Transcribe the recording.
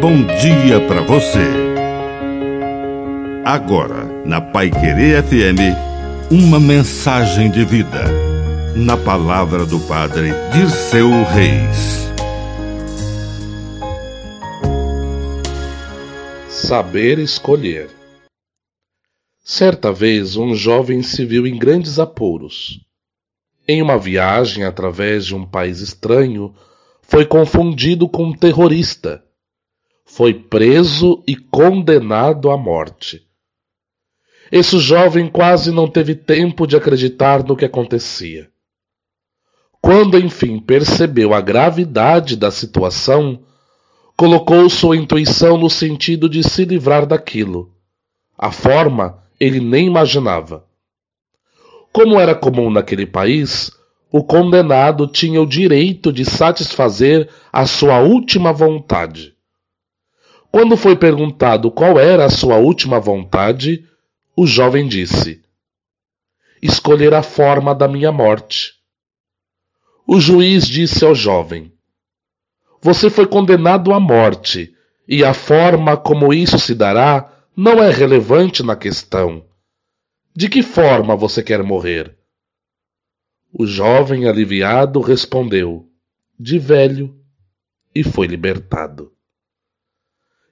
bom dia para você. Agora, na Pai Querer FM, uma mensagem de vida. Na palavra do Padre Dirceu Reis. Saber escolher. Certa vez, um jovem se viu em grandes apuros. Em uma viagem através de um país estranho, foi confundido com um terrorista. Foi preso e condenado à morte. Esse jovem quase não teve tempo de acreditar no que acontecia. Quando enfim percebeu a gravidade da situação, colocou sua intuição no sentido de se livrar daquilo. A forma ele nem imaginava. Como era comum naquele país, o condenado tinha o direito de satisfazer a sua última vontade. Quando foi perguntado qual era a sua última vontade, o jovem disse: Escolher a forma da minha morte. O juiz disse ao jovem: Você foi condenado à morte, e a forma como isso se dará não é relevante na questão. De que forma você quer morrer? O jovem aliviado respondeu: De velho, e foi libertado.